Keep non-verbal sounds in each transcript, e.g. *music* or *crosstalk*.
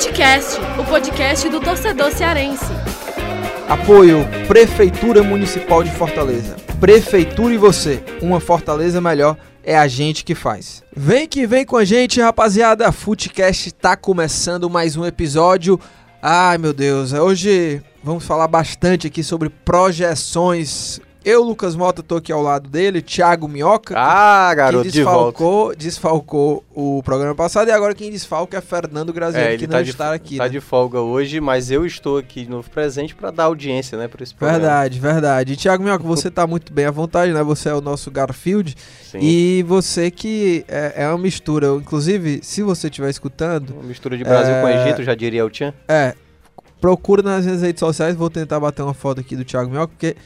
Futecast, o podcast do torcedor cearense. Apoio Prefeitura Municipal de Fortaleza. Prefeitura e você, uma Fortaleza melhor é a gente que faz. Vem que vem com a gente, rapaziada. Futecast tá começando mais um episódio. Ai, meu Deus, hoje vamos falar bastante aqui sobre projeções eu, Lucas Mota, tô aqui ao lado dele, Thiago Minhoca. Ah, garoto, que desfalcou, de desfalcou o programa passado e agora quem desfalca é Fernando Graziano, é, que tá não de, está aqui. Tá né? de folga hoje, mas eu estou aqui de novo presente para dar audiência, né, para esse programa. Verdade, verdade. E Thiago Minhoca, você tá muito bem à vontade, né? Você é o nosso Garfield. Sim. E você que é, é uma mistura. Inclusive, se você estiver escutando. Uma mistura de Brasil é... com Egito, já diria o Tchan. É. Procura nas minhas redes sociais, vou tentar bater uma foto aqui do Thiago Minhoca, porque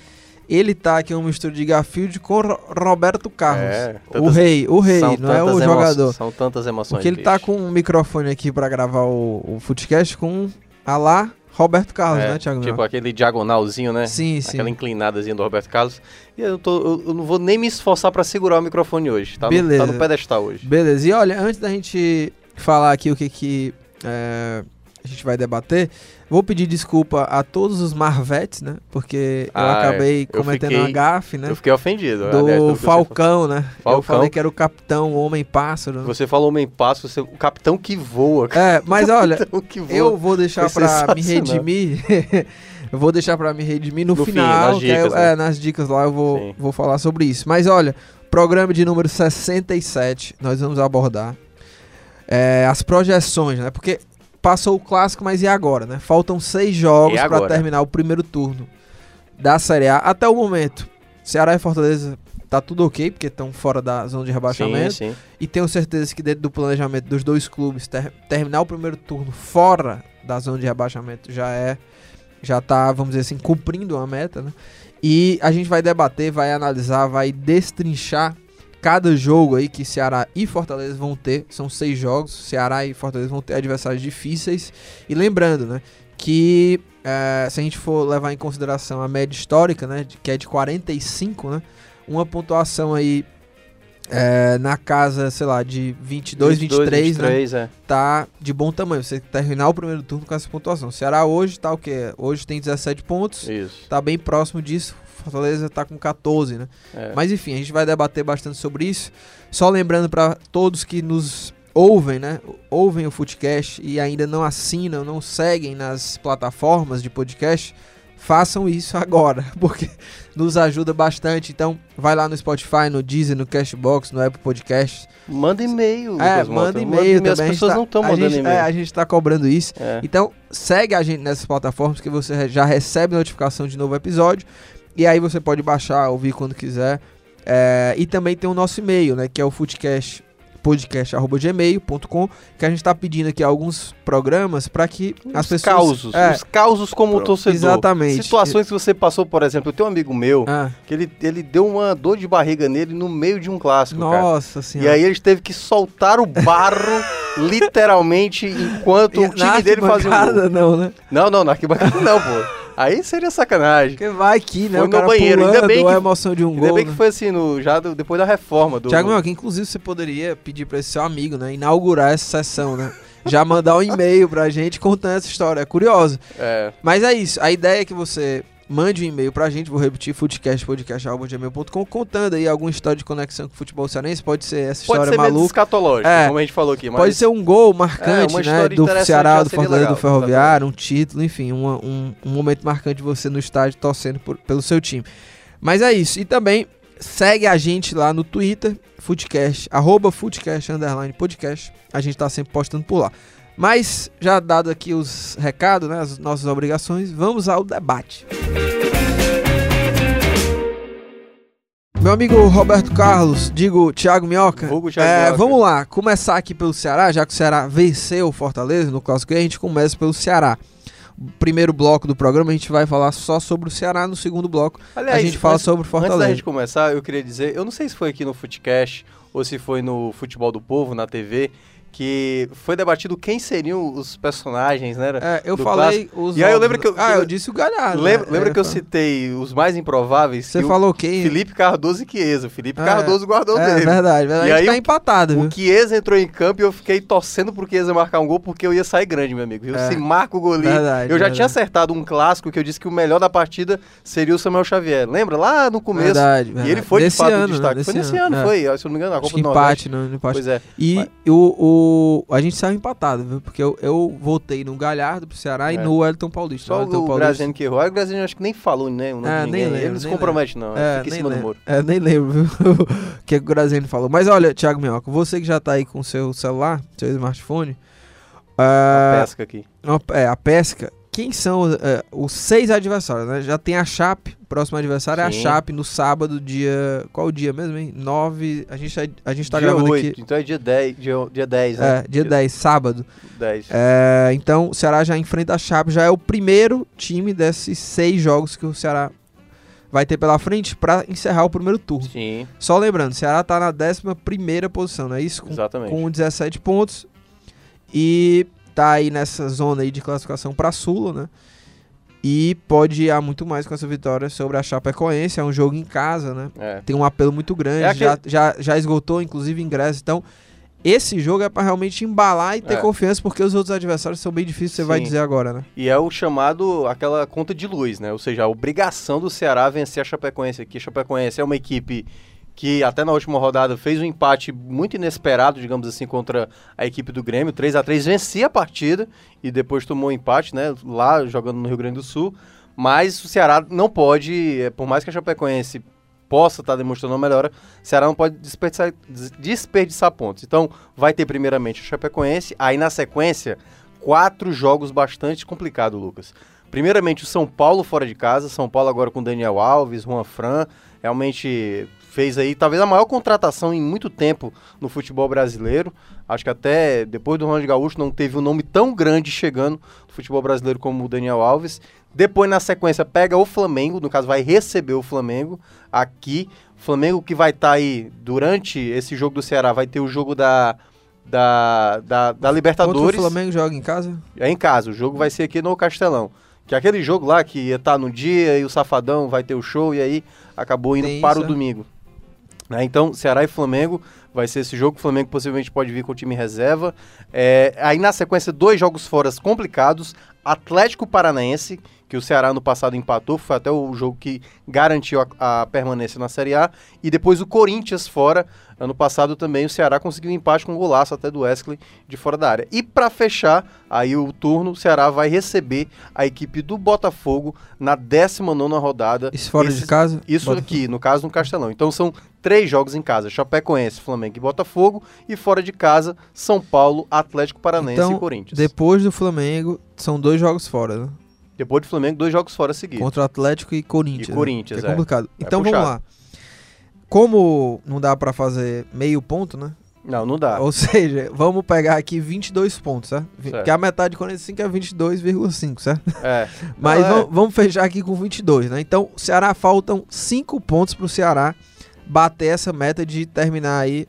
ele tá aqui um mistura de Garfield com Roberto Carlos. É, o rei, o rei, não é o jogador. São tantas emoções. Porque ele tá com um microfone aqui para gravar o, o Footcast com a lá Roberto Carlos, é, né, Thiago? Tipo aquele diagonalzinho, né? Sim, sim. Aquela inclinadazinha do Roberto Carlos. E eu, tô, eu, eu não vou nem me esforçar para segurar o microfone hoje, tá? Beleza. No, tá no pedestal hoje. Beleza. E olha, antes da gente falar aqui o que que é, a gente vai debater, Vou pedir desculpa a todos os Marvetes, né? Porque ah, eu acabei eu cometendo fiquei, uma gafe, né? Eu fiquei ofendido. Do aliás, Falcão, né? Falcão. Eu falei que era o capitão Homem-Pássaro. Né? Você falou Homem-Pássaro, o capitão que voa. É, *laughs* mas olha, eu vou deixar pra me redimir... *laughs* eu vou deixar pra me redimir no, no final. Fim, nas, dicas, eu, né? é, nas dicas lá eu vou, vou falar sobre isso. Mas olha, programa de número 67, nós vamos abordar é, as projeções, né? Porque passou o clássico, mas e agora, né? Faltam seis jogos para terminar o primeiro turno da Série A. Até o momento, Ceará e Fortaleza tá tudo ok, porque estão fora da zona de rebaixamento. Sim, sim. E tenho certeza que dentro do planejamento dos dois clubes, ter, terminar o primeiro turno fora da zona de rebaixamento já é. Já tá, vamos dizer assim, cumprindo uma meta, né? E a gente vai debater, vai analisar, vai destrinchar cada jogo aí que Ceará e Fortaleza vão ter, são seis jogos, Ceará e Fortaleza vão ter adversários difíceis. E lembrando, né, que é, se a gente for levar em consideração a média histórica, né, que é de 45, né, uma pontuação aí é, na casa, sei lá, de 22, 22 23, 23 né, é. tá de bom tamanho. Você terminar o primeiro turno com essa pontuação. Ceará hoje tá o quê? Hoje tem 17 pontos. Isso. Tá bem próximo disso. Fortaleza está com 14, né? É. Mas enfim, a gente vai debater bastante sobre isso. Só lembrando para todos que nos ouvem, né? Ouvem o Footcast e ainda não assinam, não seguem nas plataformas de podcast, façam isso *laughs* agora, porque nos ajuda bastante. Então, vai lá no Spotify, no Deezer, no Cashbox, no Apple Podcast. Manda e-mail. É, manda e-mail também. As pessoas tá, não estão mandando e-mail. É, a gente está cobrando isso. É. Então, segue a gente nessas plataformas que você já recebe notificação de novo episódio. E aí você pode baixar, ouvir quando quiser. É, e também tem o nosso e-mail, né? Que é o foodcast podcast@gmail.com que a gente está pedindo aqui alguns programas para que os as pessoas causos, é, os causos como Pro, torcedor. Exatamente. Situações que você passou, por exemplo, eu tenho um amigo meu ah. que ele, ele deu uma dor de barriga nele no meio de um clássico, Nossa cara. senhora. E aí ele teve que soltar o barro *laughs* literalmente enquanto e o time dele fazia um gol. não, né? Não, não, na arquibancada não, pô. Aí seria sacanagem. Porque vai aqui, né? Foi o no banheiro. Pulando, ainda bem que, a emoção de um ainda gol. Ainda bem né? que foi assim, no, já do, depois da reforma. Do... Tiago, que inclusive você poderia pedir para esse seu amigo, né? Inaugurar essa sessão, né? já mandar um e-mail pra gente contando essa história. É curioso. É. Mas é isso. A ideia é que você mande um e-mail pra gente, vou repetir, footcastpodcast.gmail.com, contando aí alguma história de conexão com o futebol cearense, pode ser essa pode história ser maluca. escatológico, é, como a gente falou aqui. Mas... Pode ser um gol marcante, é, né, do Ceará, do Fortaleza, legal, do Ferroviário, um título, enfim, uma, um, um, momento marcante de você no estádio torcendo por, pelo seu time. Mas é isso, e também segue a gente lá no Twitter, Footcast, arroba Footcast, underline podcast, a gente tá sempre postando por lá. Mas, já dado aqui os recados, né, as nossas obrigações, vamos ao debate. Meu amigo Roberto Carlos, digo Thiago Minhoca. Thiago é, Minhoca. Vamos lá, começar aqui pelo Ceará, já que o Ceará venceu o Fortaleza no Clássico, a gente começa pelo Ceará. Primeiro bloco do programa a gente vai falar só sobre o Ceará, no segundo bloco Aliás, a gente fala sobre o Fortaleza. Antes da gente começar, eu queria dizer, eu não sei se foi aqui no Footcast ou se foi no Futebol do Povo, na TV, que foi debatido quem seriam os personagens, né? É, eu falei clássico. os. E aí eu lembro que eu. Ah, eu disse o Galhardo. Lembra, né? lembra é, que eu citei os mais improváveis? Você falou quem? Felipe Cardoso e Chiesa. Felipe é, Cardoso guardou é, dele. É verdade, verdade. E aí tá empatado. O Chiesa entrou em campo e eu fiquei torcendo pro Chiesa marcar um gol porque eu ia sair grande, meu amigo. Eu, é. Se marca o golinho. Verdade, eu já verdade. tinha acertado um clássico que eu disse que o melhor da partida seria o Samuel Xavier. Lembra? Lá no começo. Verdade, verdade. E ele foi Desse de fato ano, o destaque. Né? Foi nesse ano, ano foi. Se eu não me engano, a Copa do empate, no, no empate. Pois é. E o, o, a gente saiu empatado, viu? Porque eu, eu voltei no Galhardo pro Ceará é. e no Wellington Paulista. Só o, o Graziano que errou. O Graziano acho que nem falou, né? O nome é, nem lembro, Ele não se compromete, não. É, fica em cima lembro. do muro. É, nem lembro, viu? *laughs* o que, é que o Graziano falou. Mas olha, Thiago Minhoca, você que já tá aí com seu celular, seu smartphone. Uh, a pesca aqui. É, a pesca quem são é, os seis adversários, né? Já tem a Chape, o próximo adversário Sim. é a Chape no sábado, dia. Qual o dia mesmo, hein? 9. A gente, tá, a gente tá dia gravando 8, aqui. Então é dia 10, dia, dia 10, né? É, dia, dia 10, sábado. 10. É, então o Ceará já enfrenta a Chape, já é o primeiro time desses seis jogos que o Ceará vai ter pela frente para encerrar o primeiro turno. Sim. Só lembrando, o Ceará tá na 11 primeira posição, não é isso? Com, Exatamente. Com 17 pontos. E tá aí nessa zona aí de classificação para Sula, né? E pode ir muito mais com essa vitória sobre a Chapecoense. É um jogo em casa, né? É. Tem um apelo muito grande. É aquele... já, já, já esgotou, inclusive, ingresso. Então, esse jogo é para realmente embalar e ter é. confiança, porque os outros adversários são bem difíceis, você Sim. vai dizer agora, né? E é o chamado, aquela conta de luz, né? Ou seja, a obrigação do Ceará vencer a Chapecoense aqui. A Chapecoense é uma equipe que até na última rodada fez um empate muito inesperado, digamos assim, contra a equipe do Grêmio. 3 a 3 vencia a partida e depois tomou um empate, né, lá jogando no Rio Grande do Sul. Mas o Ceará não pode, é, por mais que a Chapecoense possa estar tá demonstrando uma melhora, o Ceará não pode desperdiçar, desperdiçar pontos. Então, vai ter primeiramente a Chapecoense, aí na sequência, quatro jogos bastante complicados, Lucas. Primeiramente o São Paulo fora de casa, São Paulo agora com Daniel Alves, Juan Fran, realmente fez aí talvez a maior contratação em muito tempo no futebol brasileiro. Acho que até depois do Ronaldo Gaúcho não teve um nome tão grande chegando no futebol brasileiro como o Daniel Alves. Depois, na sequência, pega o Flamengo, no caso, vai receber o Flamengo aqui. Flamengo que vai estar tá aí durante esse jogo do Ceará, vai ter o jogo da, da, da, da Libertadores. o Flamengo joga em casa? É em casa, o jogo vai ser aqui no Castelão. Que é aquele jogo lá que ia estar tá no dia e o Safadão vai ter o show e aí acabou indo Tem para isso, o é? domingo. Né? Então, Ceará e Flamengo vai ser esse jogo. O Flamengo possivelmente pode vir com o time reserva. É, aí na sequência, dois jogos fora complicados. Atlético Paranaense, que o Ceará no passado empatou, foi até o jogo que garantiu a, a, permanência na Série A, e depois o Corinthians fora, ano passado também o Ceará conseguiu um empate com um golaço até do Wesley de fora da área. E para fechar aí o turno, o Ceará vai receber a equipe do Botafogo na 19 rodada. Isso fora Esses, de casa? Isso Botafogo. aqui, no caso no Castelão. Então são três jogos em casa, Chapecoense, Flamengo e Botafogo, e fora de casa, São Paulo, Atlético Paranaense então, e Corinthians. depois do Flamengo, são dois jogos fora, né? Depois do Flamengo, dois jogos fora seguidos. Contra o Atlético e Corinthians. E Corinthians, né? é, é complicado. Então vamos lá. Como não dá para fazer meio ponto, né? Não, não dá. Ou seja, vamos pegar aqui 22 pontos, certo? certo. Que a metade de 45 é 22,5, certo? É. *laughs* Mas é. vamos fechar aqui com 22, né? Então, o Ceará faltam 5 pontos pro Ceará bater essa meta de terminar aí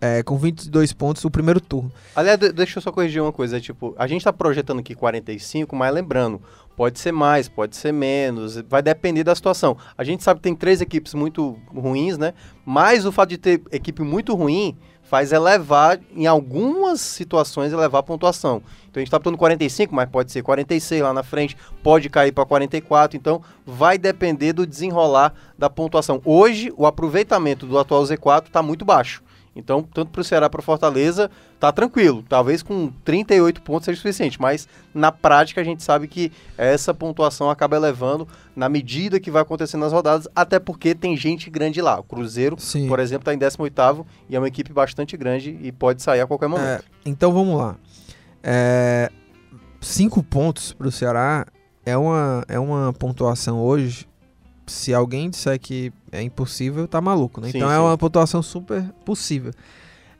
é, com 22 pontos o primeiro turno. Aliás, deixa eu só corrigir uma coisa, tipo, a gente tá projetando aqui 45, mas lembrando, pode ser mais, pode ser menos, vai depender da situação. A gente sabe que tem três equipes muito ruins, né? Mas o fato de ter equipe muito ruim faz elevar, em algumas situações, elevar a pontuação. Então a gente está botando 45, mas pode ser 46 lá na frente, pode cair para 44, então vai depender do desenrolar da pontuação. Hoje, o aproveitamento do atual Z4 está muito baixo. Então, tanto para o Ceará para Fortaleza, tá tranquilo. Talvez com 38 pontos seja suficiente, mas na prática a gente sabe que essa pontuação acaba elevando na medida que vai acontecendo nas rodadas, até porque tem gente grande lá. O Cruzeiro, Sim. por exemplo, está em 18 e é uma equipe bastante grande e pode sair a qualquer momento. É, então vamos lá. É, cinco pontos para o Ceará é uma, é uma pontuação hoje se alguém disser que é impossível, tá maluco, né? Sim, então é sim. é uma pontuação super possível.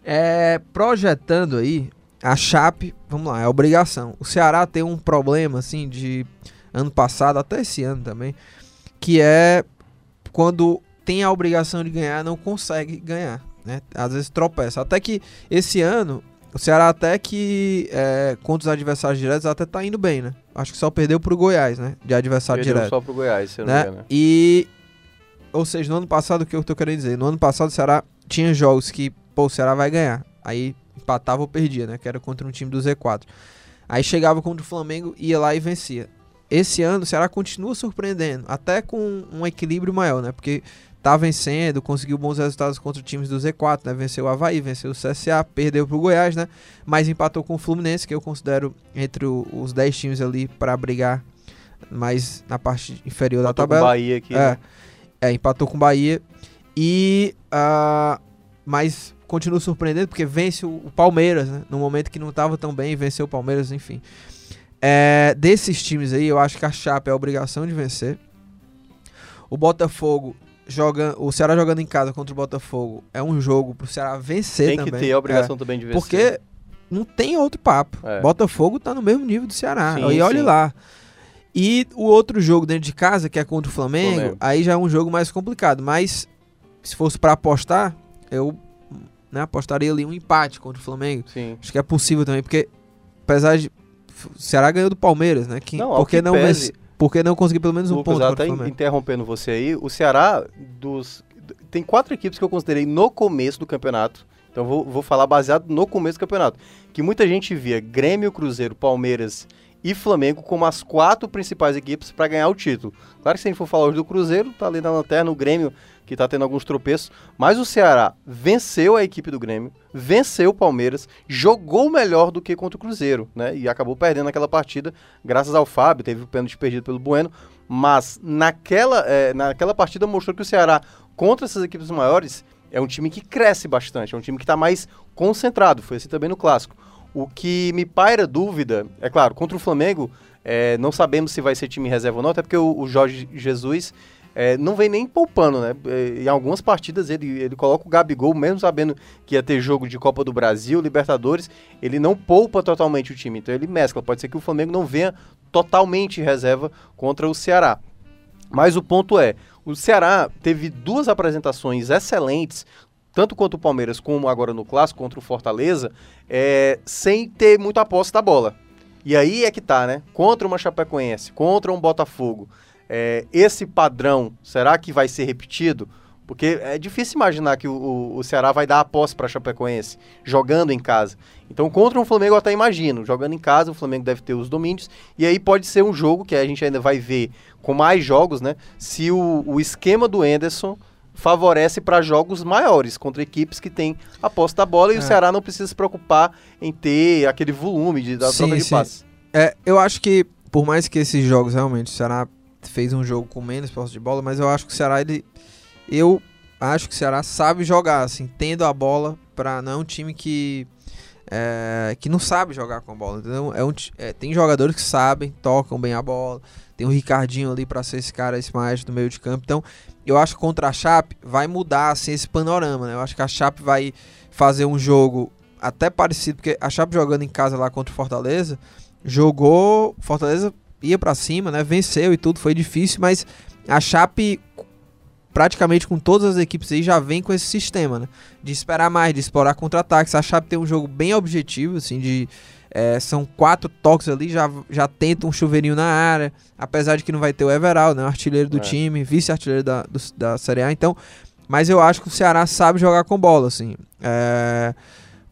É, projetando aí, a Chape, vamos lá, é obrigação. O Ceará tem um problema, assim, de ano passado, até esse ano também, que é quando tem a obrigação de ganhar, não consegue ganhar, né? Às vezes tropeça. Até que esse ano o Ceará até que é, contra os adversários diretos até tá indo bem, né? Acho que só perdeu pro Goiás, né? De adversário perdeu direto. só pro Goiás, se eu né? não me E ou seja, no ano passado o que eu tô querendo dizer, no ano passado o Ceará tinha jogos que, pô, o Ceará vai ganhar. Aí empatava ou perdia, né? Que era contra um time do Z4. Aí chegava contra o Flamengo, ia lá e vencia. Esse ano o Ceará continua surpreendendo, até com um equilíbrio maior, né? Porque tá vencendo, conseguiu bons resultados contra times do Z4, né? Venceu o Havaí, venceu o CSA, perdeu pro Goiás, né? Mas empatou com o Fluminense, que eu considero entre os 10 times ali para brigar mais na parte inferior empatou da tabela. Com o Bahia aqui. É, né? É, empatou com o Bahia. E. Uh, mas continua surpreendendo porque vence o, Palmeiras, né? No momento que não tava tão bem, venceu o Palmeiras, enfim. É, desses times aí, eu acho que a Chape é a obrigação de vencer. O Botafogo joga, o Ceará jogando em casa contra o Botafogo é um jogo pro Ceará vencer tem também. Tem que ter a obrigação é, também de vencer. Porque não tem outro papo. É. Botafogo tá no mesmo nível do Ceará. Sim, e olhe lá. E o outro jogo dentro de casa, que é contra o Flamengo, Flamengo, aí já é um jogo mais complicado. Mas se fosse para apostar, eu né, apostaria ali um empate contra o Flamengo. Sim. Acho que é possível também, porque apesar de. O Ceará ganhou do Palmeiras, né? Que, não, porque não pese, por que não conseguir pelo menos um Lucas, ponto? Até interrompendo você aí, o Ceará dos tem quatro equipes que eu considerei no começo do campeonato. Então vou, vou falar baseado no começo do campeonato, que muita gente via Grêmio, Cruzeiro, Palmeiras e Flamengo como as quatro principais equipes para ganhar o título. Claro que se a gente for falar hoje do Cruzeiro, tá ali na lanterna, o Grêmio que está tendo alguns tropeços, mas o Ceará venceu a equipe do Grêmio, venceu o Palmeiras, jogou melhor do que contra o Cruzeiro, né? E acabou perdendo aquela partida, graças ao Fábio, teve o pênalti perdido pelo Bueno, mas naquela, é, naquela partida mostrou que o Ceará, contra essas equipes maiores, é um time que cresce bastante, é um time que está mais concentrado, foi assim também no Clássico. O que me paira dúvida, é claro, contra o Flamengo, é, não sabemos se vai ser time reserva ou não, até porque o, o Jorge Jesus é, não vem nem poupando, né? É, em algumas partidas ele, ele coloca o Gabigol, mesmo sabendo que ia ter jogo de Copa do Brasil, Libertadores, ele não poupa totalmente o time, então ele mescla. Pode ser que o Flamengo não venha totalmente reserva contra o Ceará. Mas o ponto é, o Ceará teve duas apresentações excelentes, tanto quanto o Palmeiras, como agora no Clássico contra o Fortaleza, é, sem ter muita aposta da bola. E aí é que tá, né? Contra uma Chapecoense, contra um Botafogo, é, esse padrão, será que vai ser repetido? Porque é difícil imaginar que o, o Ceará vai dar a posse para Chapecoense, jogando em casa. Então, contra um Flamengo eu até imagino. Jogando em casa, o Flamengo deve ter os domínios. E aí pode ser um jogo que a gente ainda vai ver com mais jogos, né? Se o, o esquema do Enderson favorece para jogos maiores, contra equipes que têm a posse da bola. E é. o Ceará não precisa se preocupar em ter aquele volume de, da sim, troca de sim. passe. É, eu acho que, por mais que esses jogos realmente, o Ceará fez um jogo com menos posse de bola, mas eu acho que o Ceará, ele. Eu acho que o Ceará sabe jogar, assim, tendo a bola para não é um time que. É, que não sabe jogar com a bola, entendeu? É um, é, tem jogadores que sabem, tocam bem a bola. Tem o Ricardinho ali para ser esse cara, esse mais do meio de campo. Então, eu acho que contra a Chape vai mudar assim, esse panorama, né? Eu acho que a Chape vai fazer um jogo até parecido, porque a Chape jogando em casa lá contra o Fortaleza, jogou. Fortaleza ia para cima, né? Venceu e tudo, foi difícil, mas a Chape praticamente com todas as equipes aí já vem com esse sistema, né? De esperar mais, de explorar contra-ataques. A Chape tem um jogo bem objetivo, assim, de é, são quatro toques ali, já, já tenta um chuveirinho na área, apesar de que não vai ter o Everaldo, né? O artilheiro do é. time, vice-artilheiro da, do, da Série A, então... Mas eu acho que o Ceará sabe jogar com bola, assim. É,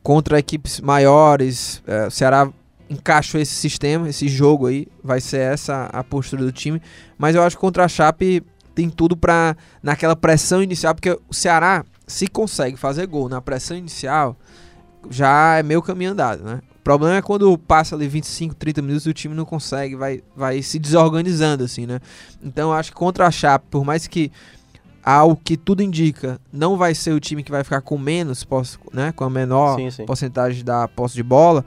contra equipes maiores, é, o Ceará encaixou esse sistema, esse jogo aí, vai ser essa a postura do time. Mas eu acho que contra a Chape tem tudo para naquela pressão inicial, porque o Ceará se consegue fazer gol na pressão inicial, já é meio caminho andado, né? O problema é quando passa ali 25, 30 minutos e o time não consegue, vai, vai se desorganizando assim, né? Então eu acho que contra a Chape, por mais que ao que tudo indica, não vai ser o time que vai ficar com menos posse, né, com a menor sim, sim. porcentagem da posse de bola,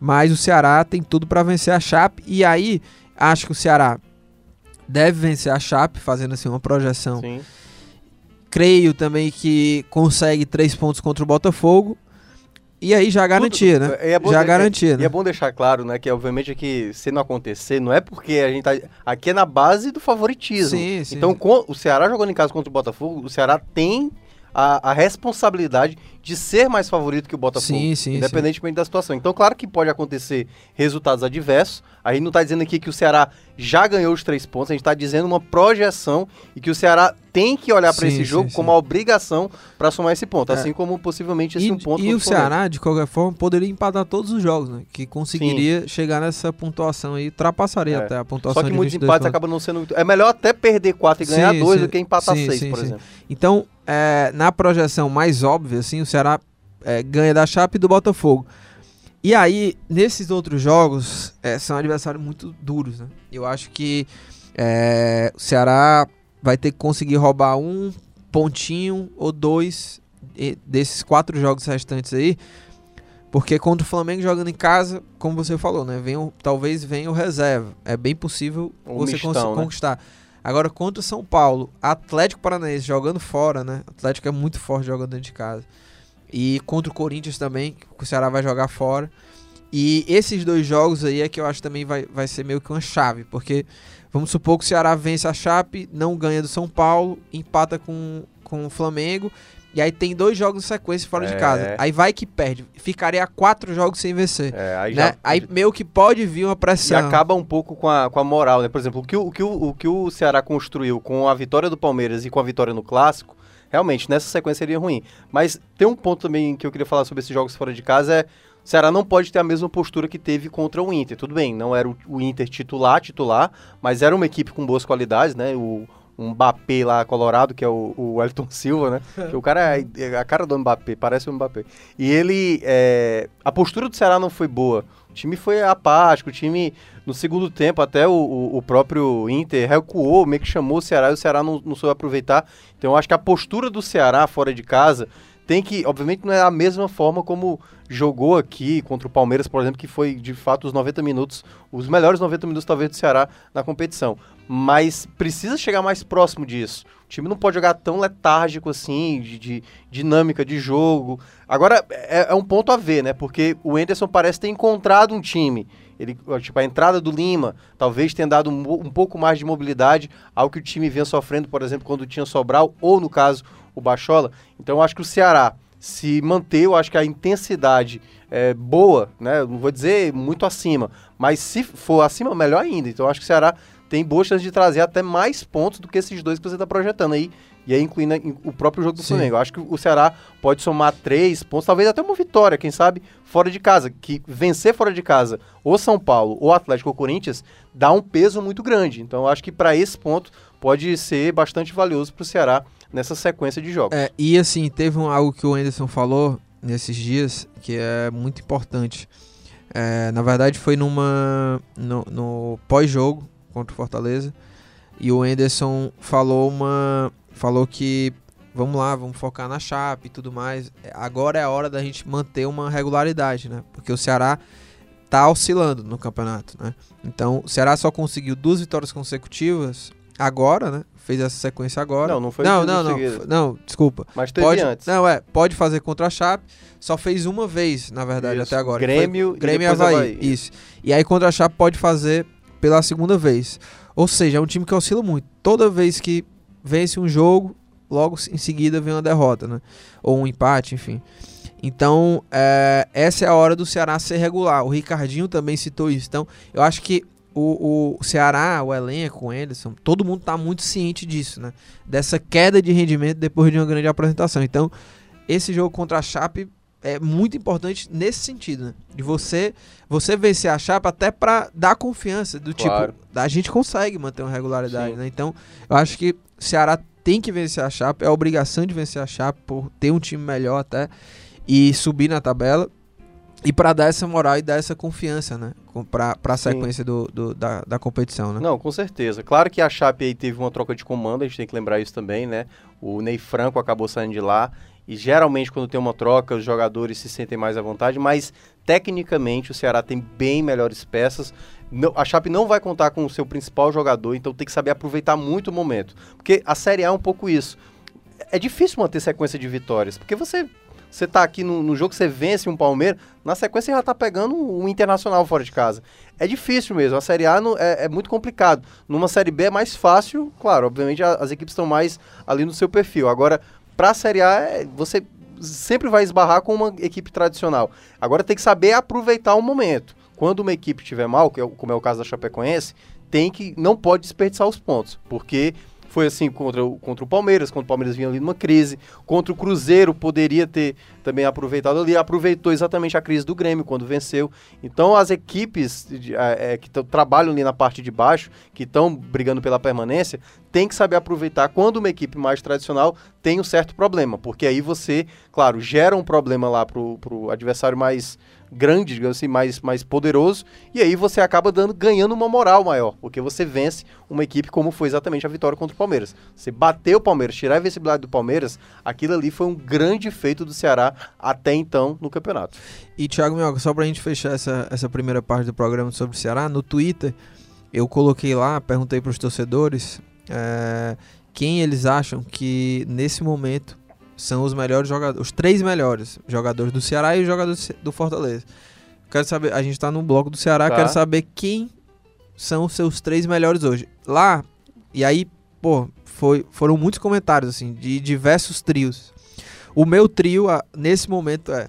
mas o Ceará tem tudo para vencer a Chape. E aí, acho que o Ceará deve vencer a Chape, fazendo assim uma projeção. Sim. Creio também que consegue três pontos contra o Botafogo. E aí já garantia, né? É já de, garantia, é, né? E é bom deixar claro, né, que obviamente é que se não acontecer, não é porque a gente tá aqui é na base do favoritismo. Sim, sim. Então, com, o Ceará jogando em casa contra o Botafogo, o Ceará tem a, a responsabilidade de ser mais favorito que o Botafogo, sim, sim, independentemente sim. da situação. Então, claro que pode acontecer resultados adversos. A gente não está dizendo aqui que o Ceará já ganhou os três pontos, a gente está dizendo uma projeção e que o Ceará tem que olhar para esse jogo como uma obrigação para somar esse ponto, é. assim como possivelmente esse e, um ponto. E o Ceará, de qualquer forma, poderia empatar todos os jogos, né? Que conseguiria chegar nessa pontuação aí, ultrapassaria é. até a pontuação. Só que muitos empates acabam não sendo. É melhor até perder quatro e ganhar dois do que empatar seis, por exemplo. Então, é, na projeção mais óbvia, assim, o Ceará é, ganha da Chape e do Botafogo. E aí, nesses outros jogos, é, são adversários muito duros, né? Eu acho que é, o Ceará vai ter que conseguir roubar um pontinho ou dois desses quatro jogos restantes aí. Porque contra o Flamengo jogando em casa, como você falou, né? Vem o, talvez venha o reserva. É bem possível um você mistão, né? conquistar. Agora, contra o São Paulo, Atlético Paranaense jogando fora, né? Atlético é muito forte jogando dentro de casa. E contra o Corinthians também, que o Ceará vai jogar fora. E esses dois jogos aí é que eu acho também vai, vai ser meio que uma chave, porque vamos supor que o Ceará vence a Chape, não ganha do São Paulo, empata com, com o Flamengo, e aí tem dois jogos em sequência fora é. de casa. Aí vai que perde. Ficaria quatro jogos sem vencer. É, aí, né? já... aí meio que pode vir uma pressão. E acaba um pouco com a, com a moral, né? Por exemplo, o que o, o, que o, o que o Ceará construiu com a vitória do Palmeiras e com a vitória no Clássico, realmente, nessa sequência seria ruim. Mas tem um ponto também que eu queria falar sobre esses jogos fora de casa, é o Ceará não pode ter a mesma postura que teve contra o Inter. Tudo bem, não era o, Inter titular, titular, mas era uma equipe com boas qualidades, né? O, um Mbappé lá colorado, que é o, o Elton *laughs* Silva, né? *laughs* que o cara é, é a cara do Mbappé, parece o Mbappé. E ele. É, a postura do Ceará não foi boa. O time foi apático, o time, no segundo tempo, até o, o, o próprio Inter recuou, meio que chamou o Ceará e o Ceará não, não soube aproveitar. Então eu acho que a postura do Ceará fora de casa tem que, obviamente, não é a mesma forma como jogou aqui contra o Palmeiras, por exemplo, que foi de fato os 90 minutos, os melhores 90 minutos talvez do Ceará na competição. Mas precisa chegar mais próximo disso. O time não pode jogar tão letárgico assim, de, de dinâmica de jogo. Agora, é, é, um ponto a ver, né? Porque o Enderson parece ter encontrado um time. Ele, tipo, a entrada do Lima talvez tenha dado um, um pouco mais de mobilidade ao que o time vinha sofrendo, por exemplo, quando tinha Sobral, ou no caso, o Bachola. Então eu acho que o Ceará se manter, eu acho que a intensidade é boa, né? Não vou dizer muito acima, mas se for acima, melhor ainda. Então eu acho que o Ceará tem boas chances de trazer até mais pontos do que esses dois que você está projetando aí. E aí incluindo o próprio jogo do Sim. Flamengo. Eu acho que o Ceará pode somar três pontos, talvez até uma vitória, quem sabe, fora de casa. Que vencer fora de casa, ou São Paulo, ou Atlético ou Corinthians, dá um peso muito grande. Então eu acho que para esse ponto pode ser bastante valioso para o Ceará nessa sequência de jogos. É, e assim, teve um, algo que o Anderson falou nesses dias que é muito importante. É, na verdade, foi numa no, no pós-jogo contra o Fortaleza e o Anderson falou uma falou que vamos lá, vamos focar na chapa e tudo mais. Agora é a hora da gente manter uma regularidade, né? Porque o Ceará tá oscilando no campeonato, né? Então, o Ceará só conseguiu duas vitórias consecutivas agora, né? fez essa sequência agora. Não, não foi Não, não, não, não, desculpa. Mas teve pode, antes. Não, é, pode fazer contra a Chape, só fez uma vez, na verdade, Isso. até agora. Grêmio foi, Grêmio e Havaí. Havaí. Isso. E aí contra a Chape pode fazer pela segunda vez. Ou seja, é um time que oscila muito. Toda vez que vence um jogo, logo em seguida vem uma derrota, né? Ou um empate, enfim. Então, é, essa é a hora do Ceará ser regular. O Ricardinho também citou isso. Então, eu acho que o, o Ceará, o elenco, o Anderson, todo mundo está muito ciente disso, né? Dessa queda de rendimento depois de uma grande apresentação. Então, esse jogo contra a Chape é muito importante nesse sentido, né? De você você vencer a Chape até para dar confiança do tipo, claro. tipo, a gente consegue manter uma regularidade, Sim. né? Então, eu acho que o Ceará tem que vencer a Chape, é a obrigação de vencer a Chape por ter um time melhor até e subir na tabela. E para dar essa moral e dar essa confiança, né? Para a sequência do, do, da, da competição, né? Não, com certeza. Claro que a Chape aí teve uma troca de comando, a gente tem que lembrar isso também, né? O Ney Franco acabou saindo de lá. E geralmente, quando tem uma troca, os jogadores se sentem mais à vontade, mas tecnicamente o Ceará tem bem melhores peças. A Chape não vai contar com o seu principal jogador, então tem que saber aproveitar muito o momento. Porque a Série A é um pouco isso. É difícil manter sequência de vitórias, porque você você tá aqui no, no jogo, você vence um Palmeiras, na sequência já tá pegando um Internacional fora de casa. É difícil mesmo, a Série A não, é, é, muito complicado. Numa Série B é mais fácil, claro, obviamente a, as equipes estão mais ali no seu perfil. Agora, pra Série A, é, você sempre vai esbarrar com uma equipe tradicional. Agora tem que saber aproveitar o momento. Quando uma equipe estiver mal, é como é o caso da Chapecoense, tem que não pode desperdiçar os pontos, porque foi assim contra o, contra o Palmeiras, quando o Palmeiras vinha ali numa crise. Contra o Cruzeiro, poderia ter também aproveitado ali. Aproveitou exatamente a crise do Grêmio quando venceu. Então, as equipes é, que trabalham ali na parte de baixo, que estão brigando pela permanência, tem que saber aproveitar quando uma equipe mais tradicional tem um certo problema. Porque aí você, claro, gera um problema lá para o adversário mais grande, digamos assim, mais, mais poderoso, e aí você acaba dando, ganhando uma moral maior, porque você vence uma equipe como foi exatamente a vitória contra o Palmeiras. Você bateu o Palmeiras, tirar a invencibilidade do Palmeiras, aquilo ali foi um grande feito do Ceará até então no campeonato. E Thiago Minhoca, só pra gente fechar essa, essa primeira parte do programa sobre o Ceará, no Twitter eu coloquei lá, perguntei para os torcedores é, quem eles acham que nesse momento são os melhores jogadores, os três melhores jogadores do Ceará e os jogadores do Fortaleza. Quero saber, a gente tá no bloco do Ceará, tá. quero saber quem são os seus três melhores hoje. Lá, e aí, pô, foi, foram muitos comentários, assim, de diversos trios. O meu trio, nesse momento, é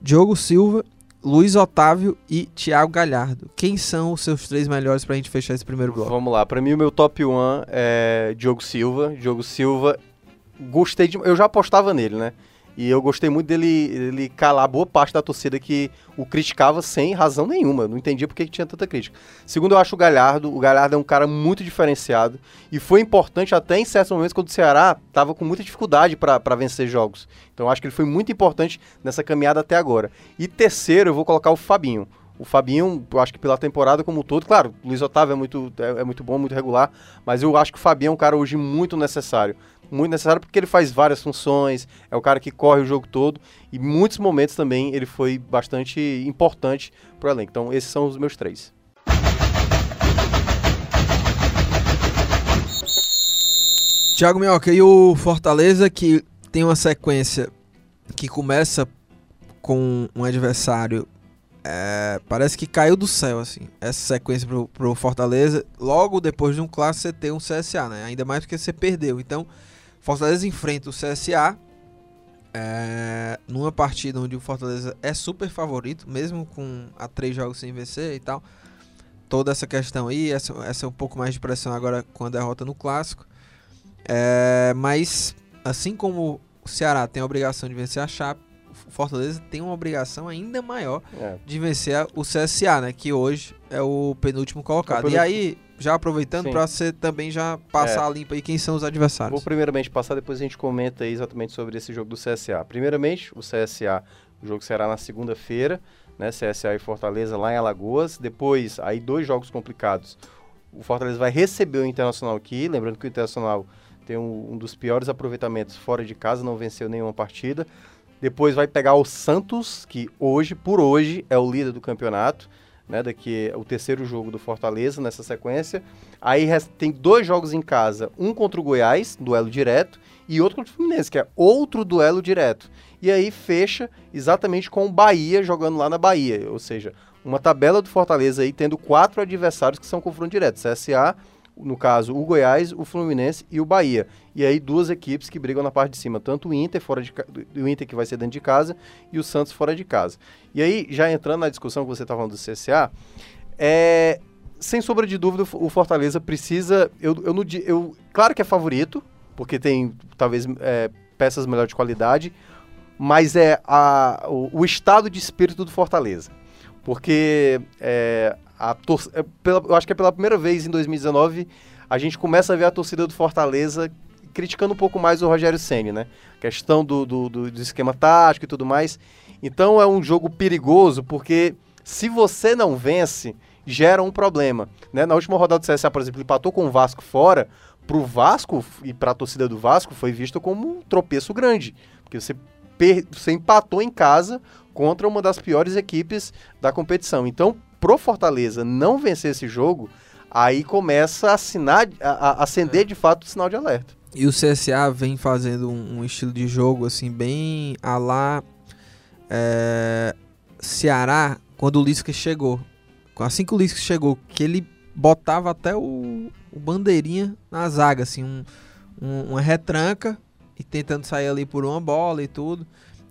Diogo Silva, Luiz Otávio e Thiago Galhardo. Quem são os seus três melhores pra gente fechar esse primeiro bloco? Vamos lá, pra mim o meu top 1 é Diogo Silva. Diogo Silva gostei de. Eu já apostava nele, né? E eu gostei muito dele, ele calar boa parte da torcida que o criticava sem razão nenhuma. não entendia porque que tinha tanta crítica. Segundo, eu acho o Galhardo. O Galhardo é um cara muito diferenciado. E foi importante até em certos momentos quando o Ceará estava com muita dificuldade para vencer jogos. Então acho que ele foi muito importante nessa caminhada até agora. E terceiro, eu vou colocar o Fabinho. O Fabinho, eu acho que pela temporada como um todo, claro, o Luiz Otávio é muito, é, é muito bom, muito regular, mas eu acho que o Fabinho é um cara hoje muito necessário muito necessário porque ele faz várias funções, é o cara que corre o jogo todo e muitos momentos também ele foi bastante importante para o elenco. Então esses são os meus três. Thiago Minhoca, e o Fortaleza que tem uma sequência que começa com um adversário é, parece que caiu do céu, assim, essa sequência pro, pro Fortaleza. Logo depois de um clássico, você tem um CSA, né? Ainda mais porque você perdeu. Então, Fortaleza enfrenta o CSA é, numa partida onde o Fortaleza é super favorito, mesmo com a três jogos sem vencer e tal. Toda essa questão aí, essa, essa é um pouco mais de pressão agora com a derrota no clássico. É, mas, assim como o Ceará tem a obrigação de vencer a Chape, o Fortaleza tem uma obrigação ainda maior é. de vencer o CSA, né? Que hoje é o penúltimo colocado. É o penúltimo. E aí, já aproveitando para você também já passar é. a limpa aí quem são os adversários. Vou primeiramente passar, depois a gente comenta exatamente sobre esse jogo do CSA. Primeiramente, o CSA, o jogo será na segunda-feira, né? CSA e Fortaleza lá em Alagoas. Depois, aí dois jogos complicados. O Fortaleza vai receber o Internacional aqui, lembrando que o Internacional tem um, um dos piores aproveitamentos fora de casa, não venceu nenhuma partida. Depois vai pegar o Santos, que hoje, por hoje, é o líder do campeonato né? Daqui é o terceiro jogo do Fortaleza nessa sequência. Aí tem dois jogos em casa, um contra o Goiás, duelo direto, e outro contra o Fluminense, que é outro duelo direto. E aí fecha exatamente com o Bahia jogando lá na Bahia, ou seja, uma tabela do Fortaleza aí tendo quatro adversários que são confronto direto, CSA, no caso, o Goiás, o Fluminense e o Bahia. E aí duas equipes que brigam na parte de cima, tanto o Inter fora de o Inter que vai ser dentro de casa e o Santos fora de casa. E aí, já entrando na discussão que você estava falando do CSA, é, sem sombra de dúvida, o Fortaleza precisa. Eu, eu, eu, eu claro que é favorito, porque tem talvez é, peças melhor de qualidade, mas é a, o, o, estado de espírito do Fortaleza. Porque é, a tor é pela, eu acho que é pela primeira vez em 2019 a gente começa a ver a torcida do Fortaleza criticando um pouco mais o Rogério Ceni, né? Questão do, do, do, esquema tático e tudo mais. Então é um jogo perigoso porque se você não vence, gera um problema. Né? Na última rodada do CSA, por exemplo, empatou com o Vasco fora. Para o Vasco e para a torcida do Vasco foi visto como um tropeço grande. Porque você, você empatou em casa contra uma das piores equipes da competição. Então, pro Fortaleza não vencer esse jogo, aí começa a, assinar, a, a acender é. de fato o sinal de alerta. E o CSA vem fazendo um, um estilo de jogo assim bem a lá é, Ceará quando o Lisca chegou. Assim que o Lisca chegou, que ele botava até o, o bandeirinha na zaga, assim, um, um, uma retranca e tentando sair ali por uma bola e tudo.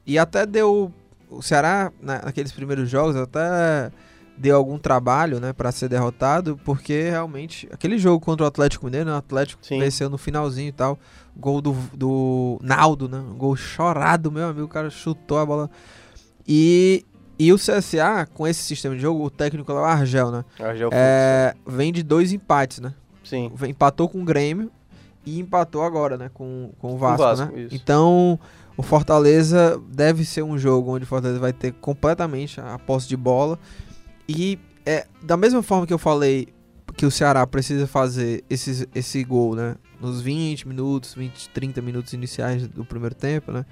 E até deu. O Ceará, naqueles primeiros jogos, até deu algum trabalho, né, para ser derrotado, porque realmente aquele jogo contra o Atlético Mineiro, né, o Atlético Sim. venceu no finalzinho e tal, gol do, do Naldo, né, gol chorado, meu amigo, o cara chutou a bola. E, e o CSA, com esse sistema de jogo, o técnico lá, o Argel, né, Argel é, vem de dois empates, né. Sim. Empatou com o Grêmio e empatou agora, né, com, com o Vasco, o Vasco né. Isso. Então, o Fortaleza deve ser um jogo onde o Fortaleza vai ter completamente a posse de bola e é, da mesma forma que eu falei que o Ceará precisa fazer esse, esse gol, né? Nos 20 minutos, 20, 30 minutos iniciais do primeiro tempo, né?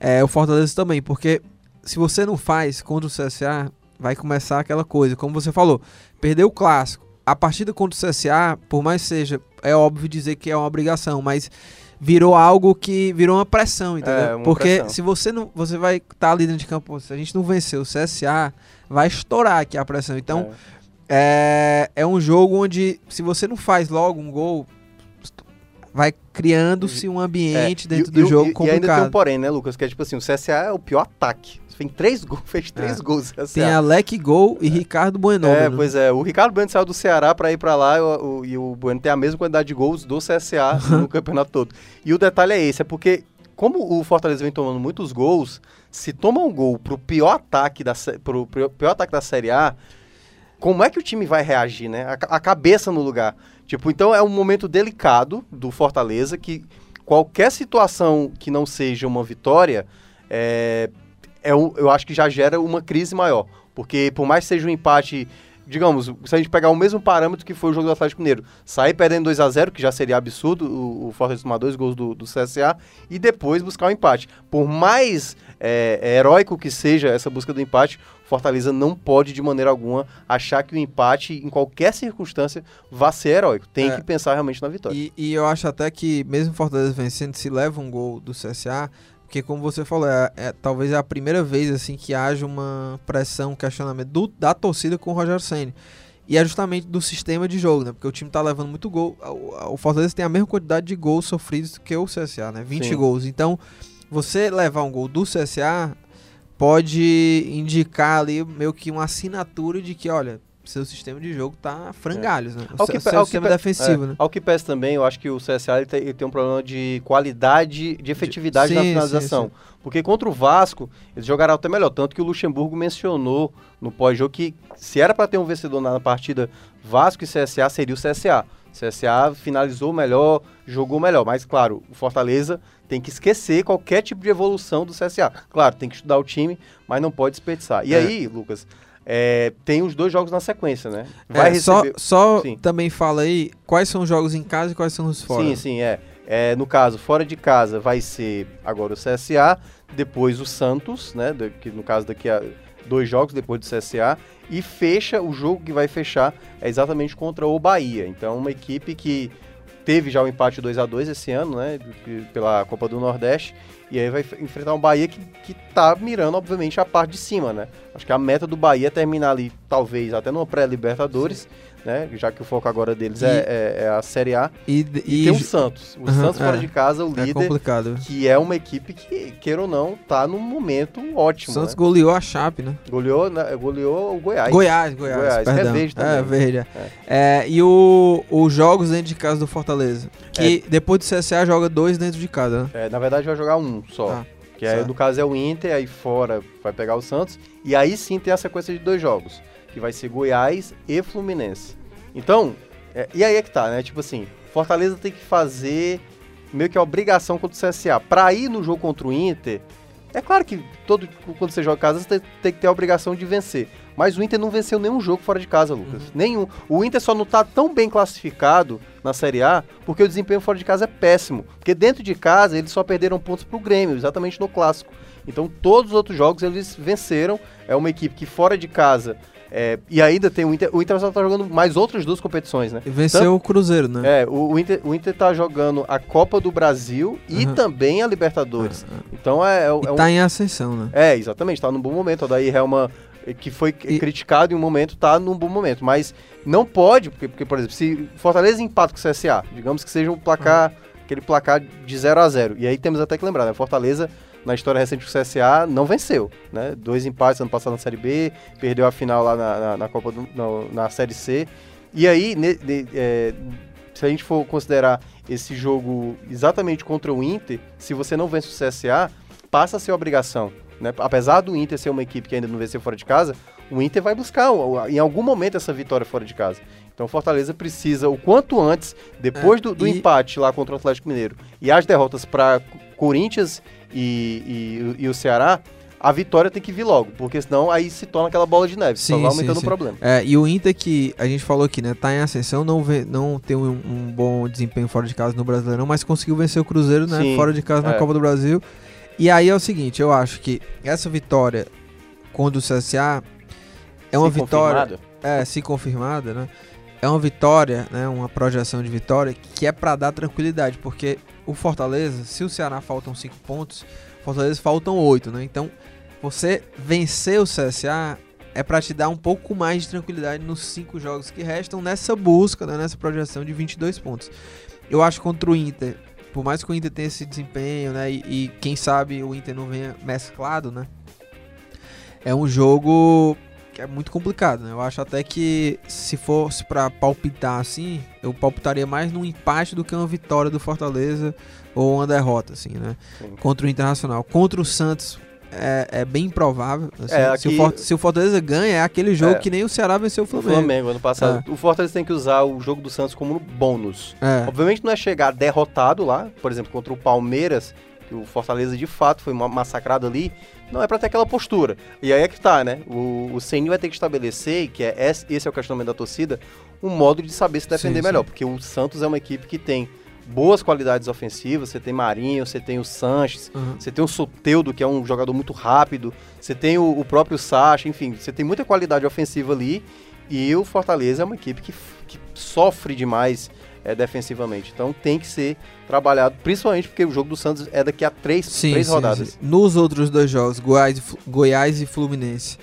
É, o Fortaleza também, porque se você não faz contra o CSA, vai começar aquela coisa, como você falou, perdeu o clássico. A partida contra o CSA, por mais seja, é óbvio dizer que é uma obrigação, mas virou algo que virou uma pressão, entendeu? É, uma Porque pressão. se você não, você vai estar tá ali dentro de campo, se a gente não vencer o CSA, vai estourar aqui a pressão. Então, é. é, é um jogo onde, se você não faz logo um gol, vai criando-se um ambiente é, dentro e, do e, jogo e, complicado. E ainda tem um porém, né, Lucas? Que é tipo assim, o CSA é o pior ataque. Fez três gols, fez três é. gols. CSA. Tem Alec Gol e é. Ricardo Bueno. É, pois é. O Ricardo Bueno saiu do Ceará para ir para lá o, o, e o Bueno tem a mesma quantidade de gols do CSA no campeonato todo. E o detalhe é esse, é porque como o Fortaleza vem tomando muitos gols, se toma um gol pro pior ataque da, pro, pior ataque da Série A, como é que o time vai reagir, né? A, a, cabeça no lugar. Tipo, então é um momento delicado do Fortaleza que qualquer situação que não seja uma vitória, é, é um, eu acho que já gera uma crise maior. Porque por mais que seja um empate digamos, se a gente pegar o mesmo parâmetro que foi o jogo do Atlético Mineiro, sair perdendo 2 a 0 que já seria absurdo, o, o Fortaleza tomar dois gols do, do CSA, e depois buscar o um empate. Por mais é, é, heróico que seja essa busca do empate, Fortaleza não pode, de maneira alguma, achar que o empate, em qualquer circunstância, vá ser heróico. Tem é, que pensar realmente na vitória. E, e eu acho até que, mesmo Fortaleza vencendo, se leva um gol do CSA, porque, como você falou, é, é, talvez é a primeira vez assim que haja uma pressão, questionamento do, da torcida com o Roger Senna. E é justamente do sistema de jogo, né? Porque o time tá levando muito gol. O, o Fortaleza tem a mesma quantidade de gols sofridos que o CSA, né? 20 Sim. gols. Então, você levar um gol do CSA pode indicar ali meio que uma assinatura de que, olha, seu sistema de jogo tá frangalhos, né? O ao que, seu ao sistema que, defensivo, é, né? Ao que pese também, eu acho que o CSA ele tem, ele tem um problema de qualidade, de efetividade sim, na finalização. Sim, sim. Porque contra o Vasco, eles jogaram até melhor. Tanto que o Luxemburgo mencionou no pós-jogo que se era para ter um vencedor na partida Vasco e CSA, seria o CSA. CSA finalizou melhor, jogou melhor. Mas, claro, o Fortaleza tem que esquecer qualquer tipo de evolução do CSA. Claro, tem que estudar o time, mas não pode desperdiçar. E é. aí, Lucas, é, tem os dois jogos na sequência, né? Vai é, receber... Só, só também fala aí quais são os jogos em casa e quais são os fora. Sim, sim, é. é. No caso, fora de casa vai ser agora o CSA, depois o Santos, né? Que no caso daqui a dois jogos depois do CSA. E fecha, o jogo que vai fechar é exatamente contra o Bahia. Então, uma equipe que teve já o empate 2 a 2 esse ano, né? Pela Copa do Nordeste. E aí vai enfrentar um Bahia que, que tá mirando, obviamente, a parte de cima, né? Acho que a meta do Bahia é terminar ali, talvez, até numa pré-Libertadores né? Já que o foco agora deles é, e, é, é, a Série A. E, e, e tem o Santos. O Santos fora é, de casa, o é líder. É complicado. Que é uma equipe que, queira ou não, tá num momento ótimo. O Santos né? goleou a Chape, né? Goleou, né? goleou o Goiás. Goiás, Goiás. Goiás perdão. é verde também. É, verde. É. e o, os jogos dentro de casa do Fortaleza. Que depois do CSA joga dois dentro de casa, né? É, na verdade vai jogar um só. Ah. Que aí, no caso é o Inter, aí fora vai pegar o Santos. E aí sim tem a sequência de dois jogos. Que vai ser Goiás e Fluminense. Então, é, e aí é que tá, né? Tipo assim, Fortaleza tem que fazer meio que a obrigação contra o CSA. Pra ir no jogo contra o Inter, é claro que todo, quando você joga em casa, você tem, tem, que ter a obrigação de vencer. Mas o Inter não venceu nenhum jogo fora de casa, Lucas. Uhum. Nenhum. O Inter só não tá tão bem classificado na Série A porque o desempenho fora de casa é péssimo. Porque dentro de casa eles só perderam pontos pro Grêmio, exatamente no clássico. Então todos os outros jogos eles venceram. É uma equipe que fora de casa é, e ainda tem o Inter. O Internacional tá jogando mais outras duas competições, né? E venceu Tanto, o Cruzeiro, né? É, o, o, Inter, o Inter tá jogando a Copa do Brasil e uhum. também a Libertadores. Uhum. Então é. é, é tá um... em ascensão, né? É, exatamente, tá num bom momento. O Daí Helma, que foi e... criticado em um momento, tá num bom momento. Mas não pode, porque, porque por exemplo, se Fortaleza empata com o CSA, digamos que seja um placar. Uhum aquele placar de 0 a 0 E aí temos até que lembrar, né? Fortaleza, na história recente do CSA, não venceu, né? Dois empates ano passado na Série B, perdeu a final lá na, na, na Copa do, na, na, Série C. E aí, ne, ne, é, se a gente for considerar esse jogo exatamente contra o Inter, se você não vence o CSA, passa a ser obrigação. Né? Apesar do Inter ser uma equipe que ainda não venceu fora de casa, o Inter vai buscar em algum momento essa vitória fora de casa. Então o Fortaleza precisa, o quanto antes, depois é, do, do e... empate lá contra o Atlético Mineiro e as derrotas para Corinthians e, e, e, o Ceará, a vitória tem que vir logo, porque senão aí se torna aquela bola de neve, sim, só vai aumentando sim, sim. o problema. É, e o Inter que a gente falou aqui, né, tá em ascensão, não, vê, não tem um, um, bom desempenho fora de casa no Brasileirão, mas conseguiu vencer o Cruzeiro, né, fora de casa na é. Copa do Brasil. E aí é o seguinte, eu acho que essa vitória contra o CSA é uma se vitória. Confirmado. É, se confirmada, né? É uma vitória, né? Uma projeção de vitória que é para dar tranquilidade, porque o Fortaleza, se o Ceará faltam 5 pontos, Fortaleza faltam 8, né? Então, você vencer o CSA é para te dar um pouco mais de tranquilidade nos cinco jogos que restam nessa busca, né? nessa projeção de 22 pontos. Eu acho contra o Inter, por mais que o Inter tenha esse desempenho, né? E, e quem sabe o Inter não venha mesclado, né? É um jogo que é muito complicado, né? Eu acho até que se fosse para palpitar assim, eu palpitaria mais num empate do que uma vitória do Fortaleza ou uma derrota, assim, né? Sim. Contra o Internacional. Contra o Santos é, é bem improvável. Assim. É, aqui... se, o Fortaleza, se, o Fortaleza ganha, é aquele jogo é. que nem o Ceará venceu o Flamengo. O Flamengo, ano passado. É. O Fortaleza tem que usar o jogo do Santos como bônus. É. Obviamente não é chegar derrotado lá, por exemplo, contra o Palmeiras, que o Fortaleza de fato foi massacrado ali, não é para ter aquela postura. E aí é que tá, né? O, o CNI vai ter que estabelecer, que é esse é o questionamento da torcida, um modo de saber se defender sim, melhor, sim. porque o Santos é uma equipe que tem boas qualidades ofensivas, você tem Marinho, você tem o Sanches, uhum. você tem o Soteudo, que é um jogador muito rápido, você tem o, o próprio Sacha, enfim, você tem muita qualidade ofensiva ali, e o Fortaleza é uma equipe que, que sofre demais é, defensivamente. Então tem que ser trabalhado, principalmente porque o jogo do Santos é daqui a três, sim, três sim, rodadas. Sim. Nos outros dois jogos, Goiás, Goiás e Fluminense,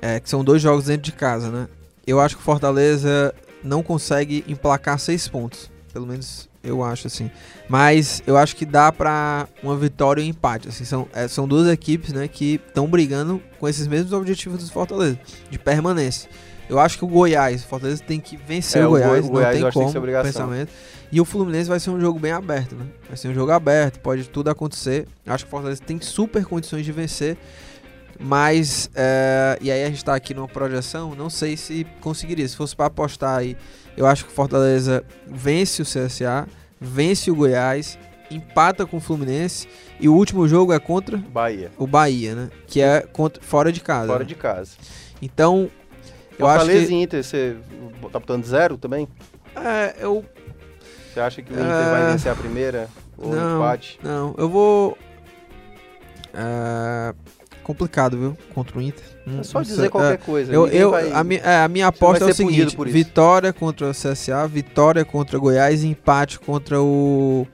é, que são dois jogos dentro de casa, né? Eu acho que o Fortaleza não consegue emplacar seis pontos. Pelo menos eu acho assim. Mas eu acho que dá para uma vitória e um empate. Assim, são, é, são duas equipes né, que estão brigando com esses mesmos objetivos do Fortaleza, de permanência. Eu acho que o Goiás, o Fortaleza tem que vencer é, o Goiás, o Goiás não tem como, tem pensamento. E o Fluminense vai ser um jogo bem aberto, né? Vai ser um jogo aberto, pode tudo acontecer. Acho que o Fortaleza tem super condições de vencer. Mas, é, e aí a gente tá aqui numa projeção, não sei se conseguiria. Se fosse para apostar aí, eu acho que o Fortaleza vence o CSA, vence o Goiás, empata com o Fluminense e o último jogo é contra Bahia. O Bahia, né? Que é contra, fora de casa. Fora né? de casa. Então, eu Fortaleza acho que... e Inter, você tá botando zero também? É, eu... Você acha que o Inter é... vai vencer a primeira? Ou não, empate? Não, eu vou... É complicado, viu? Contra o Inter. É só dizer qualquer é, coisa. Eu, eu, vai, a, mi, é, a minha aposta é o seguinte: vitória contra o CSA, vitória contra o Goiás empate contra o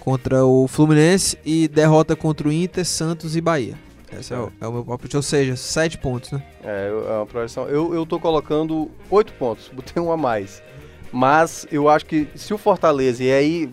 contra o Fluminense e derrota contra o Inter, Santos e Bahia. Esse é, o, é o meu palpite, ou seja, sete pontos, né? É, é uma projeção. Eu, eu tô colocando oito pontos, botei um a mais. Mas eu acho que se o Fortaleza, e aí,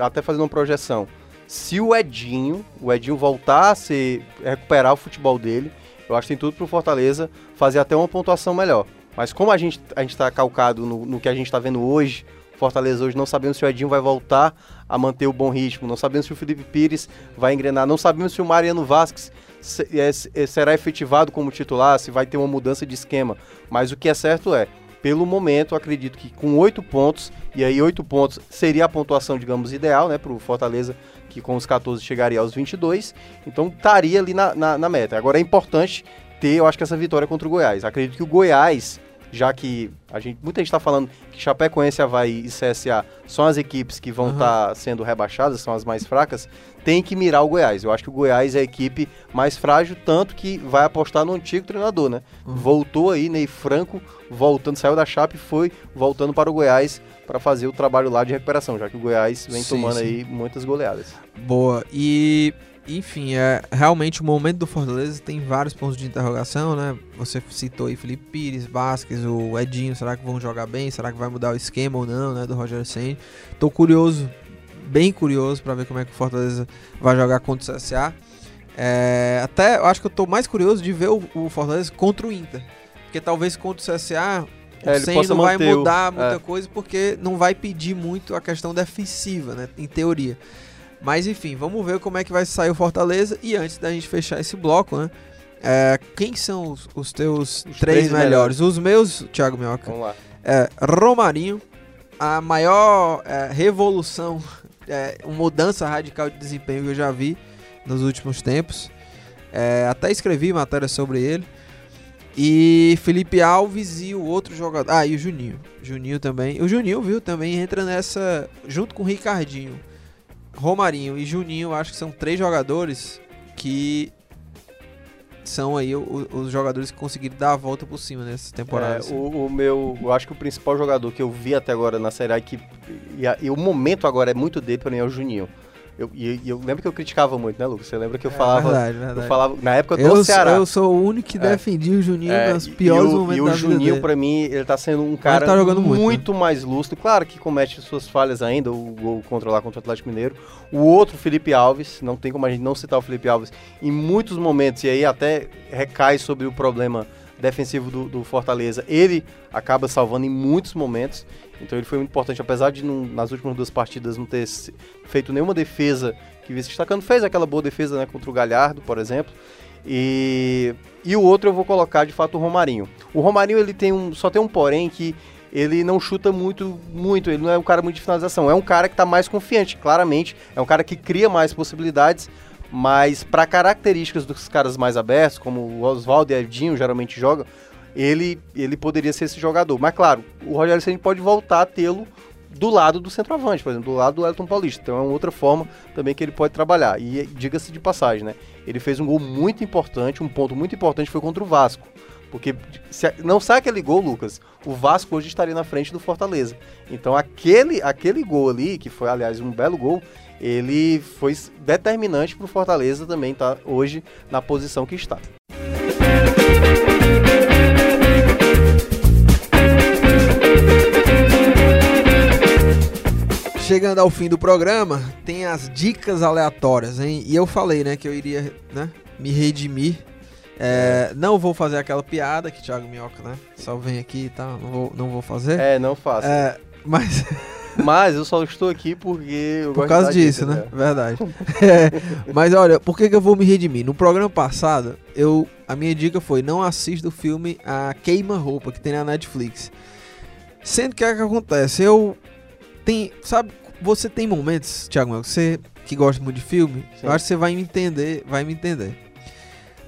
até fazendo uma projeção, se o Edinho, o Edinho voltar a se recuperar o futebol dele, eu acho que tem tudo para o Fortaleza fazer até uma pontuação melhor. Mas como a gente a está calcado no, no, que a gente está vendo hoje, Fortaleza hoje não sabemos se o Edinho vai voltar a manter o bom ritmo, não sabemos se o Felipe Pires vai engrenar, não sabemos se o Mariano Vasquez será efetivado como titular, se vai ter uma mudança de esquema. Mas o que é certo é, pelo momento, acredito que com oito pontos, e aí oito pontos seria a pontuação, digamos, ideal, né, para o Fortaleza que com os 14 chegaria aos 22, então estaria ali na, na, na meta. Agora é importante ter, eu acho que essa vitória contra o Goiás. Acredito que o Goiás, já que a gente, muita gente está falando que Chapecoense, Havaí e CSA são as equipes que vão estar uhum. tá sendo rebaixadas, são as mais fracas, tem que mirar o Goiás. Eu acho que o Goiás é a equipe mais frágil, tanto que vai apostar no antigo treinador, né? Uhum. Voltou aí, Ney Franco, voltando, saiu da Chape e foi voltando para o Goiás para fazer o trabalho lá de recuperação, já que o Goiás vem sim, tomando sim. aí muitas goleadas. Boa. E enfim, é realmente o momento do Fortaleza tem vários pontos de interrogação, né? Você citou aí Felipe Pires, Vasquez, o Edinho, será que vão jogar bem? Será que vai mudar o esquema ou não, né, do Roger Senna? Tô curioso bem curioso para ver como é que o Fortaleza vai jogar contra o CSA. É, até eu acho que eu tô mais curioso de ver o, o Fortaleza contra o Inter. Porque talvez contra o CSA é, o não vai mudar o... muita é. coisa porque não vai pedir muito a questão defensiva, né? Em teoria. Mas enfim, vamos ver como é que vai sair o Fortaleza. E antes da gente fechar esse bloco, né? É, quem são os, os teus os três, três melhores? melhores? Os meus, Thiago Minhoca. Vamos lá. É, Romarinho, a maior é, revolução, é, mudança radical de desempenho que eu já vi nos últimos tempos. É, até escrevi matéria sobre ele. E Felipe Alves e o outro jogador. Ah, e o Juninho. Juninho também. O Juninho, viu, também entra nessa. Junto com o Ricardinho. Romarinho e Juninho, acho que são três jogadores que são aí os, os jogadores que conseguiram dar a volta por cima nessa temporada. É, assim. o, o, meu, eu acho que o principal jogador que eu vi até agora na Série A que e, a, e o momento agora é muito dele para mim é o Juninho. Eu, e, eu lembro que eu criticava muito, né, Lucas? Você lembra que eu é, falava. Verdade, verdade. Eu falava na época do eu, Ceará. Eu sou o único que é. defendia o Juninho é, nos piores e o, momentos. E o Juninho, para mim, ele tá sendo um cara tá muito, muito né? mais lúcido. Claro que comete suas falhas ainda, o gol contra lá contra o Atlético Mineiro. O outro, Felipe Alves, não tem como a gente não citar o Felipe Alves em muitos momentos, e aí até recai sobre o problema defensivo do, do, Fortaleza, ele acaba salvando em muitos momentos. Então ele foi muito importante, apesar de não, nas últimas duas partidas não ter feito nenhuma defesa que vice destacando, fez aquela boa defesa né, contra o Galhardo, por exemplo. E, e o outro eu vou colocar de fato o Romarinho. O Romarinho ele tem um, só tem um porém que ele não chuta muito, muito, ele não é um cara muito de finalização, é um cara que está mais confiante, claramente, é um cara que cria mais possibilidades, mas para características dos caras mais abertos, como o Oswaldo e Edinho geralmente jogam, ele, ele poderia ser esse jogador. Mas claro, o Rogério Ceni pode voltar a tê-lo do lado do centroavante, por exemplo, do lado do Elton Paulista. Então é uma outra forma também que ele pode trabalhar. E diga-se de passagem, né? Ele fez um gol muito importante, um ponto muito importante foi contra o Vasco. Porque se não sai aquele gol, Lucas, o Vasco hoje estaria na frente do Fortaleza. Então aquele, aquele gol ali, que foi aliás um belo gol, ele foi determinante para o Fortaleza também estar tá hoje na posição que está. Chegando ao fim do programa, tem as dicas aleatórias, hein? E eu falei, né, que eu iria né, me redimir. É, não vou fazer aquela piada que Thiago Minhoca, né? Só vem aqui e tá, tal, não vou, não vou fazer. É, não faça. É, mas *laughs* Mas eu só estou aqui porque Por causa disso, né? né? Verdade. *laughs* é, mas olha, por que, que eu vou me redimir? No programa passado, eu a minha dica foi não assista o filme A Queima Roupa, que tem na Netflix. Sendo que o que acontece? Eu tem, sabe, você tem momentos, Thiago, você que gosta muito de filme, Sim. eu acho que você vai me entender, vai me entender.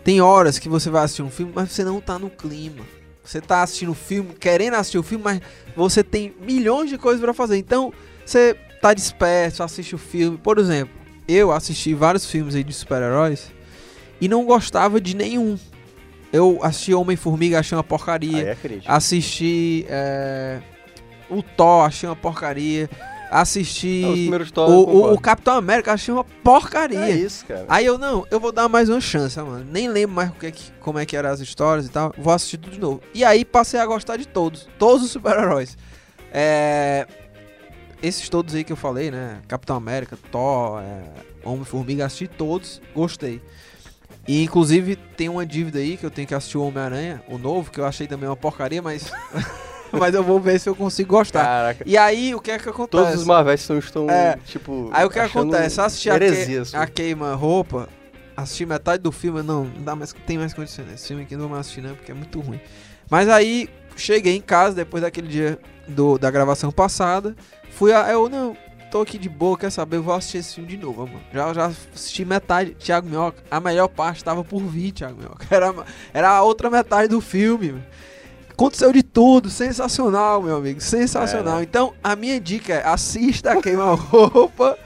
Tem horas que você vai assistir um filme, mas você não tá no clima. Você tá assistindo o filme, querendo assistir o filme, mas você tem milhões de coisas para fazer. Então, você tá disperso, assiste o filme. Por exemplo, eu assisti vários filmes aí de super-heróis e não gostava de nenhum. Eu assisti Homem-Formiga, achei uma porcaria. É assisti é, o Thor, achei uma porcaria assisti é, o, o, o, Capitão América, achei uma porcaria. É isso, cara. Aí eu, não, eu vou dar mais uma chance, mano. Nem lembro mais o que, como é que eram as histórias e tal. Vou assistir tudo de novo. E aí passei a gostar de todos. Todos os super-heróis. É... Esses todos aí que eu falei, né? Capitão América, Thor, é... Homem-Formiga, assisti todos. Gostei. E inclusive tem uma dívida aí que eu tenho que assistir o Homem-Aranha, o novo, que eu achei também uma porcaria, mas... *laughs* mas eu vou ver se eu consigo gostar. Caraca. E aí, o que é que acontece? Todos os Marvel estão, estão é, tipo. Aí o que acontece? Assistir a, que, assim. a queima-roupa, assistir metade do filme, não, não dá mais, tem mais condições. Esse filme aqui não vou mais assistir, não, porque é muito ruim. Mas aí, cheguei em casa depois daquele dia do, da gravação passada. Fui a. Eu não, tô aqui de boa, quer saber? Eu vou assistir esse filme de novo, mano. Já, já assisti metade, Thiago Minhoca. A melhor parte tava por vir, Thiago Minhoca. *laughs* Era, era a outra metade do filme. Mano. Aconteceu de tudo, sensacional, meu amigo, sensacional. É, né? Então, a minha dica é assista a Queima-Roupa,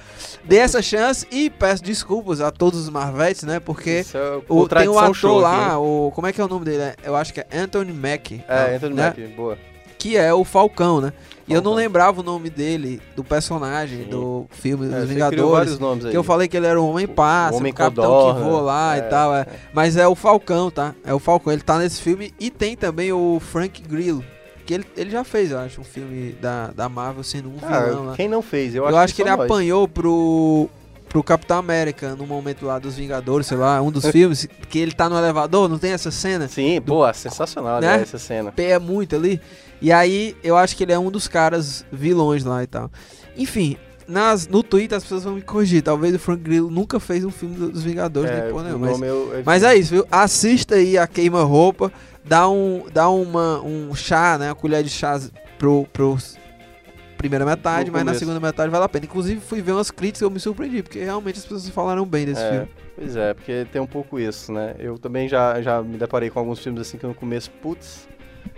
dê essa chance e peço desculpas a todos os Marvetes, né? Porque é o, tem um ator lá, o, como é que é o nome dele? Eu acho que é Anthony Mackie. É, Anthony né? Mackie, boa que é o Falcão, né? E eu não lembrava o nome dele, do personagem, Sim. do filme é, dos Vingadores. Nomes aí. Que eu falei que ele era o Homem Passa, o, Homem o Capitão Codor, que voa lá é, e tal. É. é. Mas é o Falcão, tá? É o Falcão. Ele tá nesse filme. E tem também o Frank Grillo, que ele, ele já fez, eu acho, um filme da, da Marvel sendo um ah, vilão lá. Quem não fez? Eu, eu acho, que, que ele nós. apanhou pro, pro Capitão América no momento lá dos Vingadores, sei lá, um dos filmes, que ele tá no elevador, não tem essa cena? Sim, do, pô, sensacional né? essa cena. Pé muito ali. E aí, eu acho que ele é um dos caras vilões lá e tal. Enfim, nas, no Twitter as pessoas vão me corrigir. Talvez o Frank Grillo nunca fez um filme dos Vingadores, é, nem porra Mas, eu, mas é isso, viu? Assista aí a queima-roupa, dá, um, dá uma, um chá, né? Uma colher de chá pro, pro primeira metade, mas na segunda metade vale a pena. Inclusive, fui ver umas críticas e eu me surpreendi, porque realmente as pessoas falaram bem desse é, filme. Pois é, porque tem um pouco isso, né? Eu também já, já me deparei com alguns filmes assim que no começo, putz,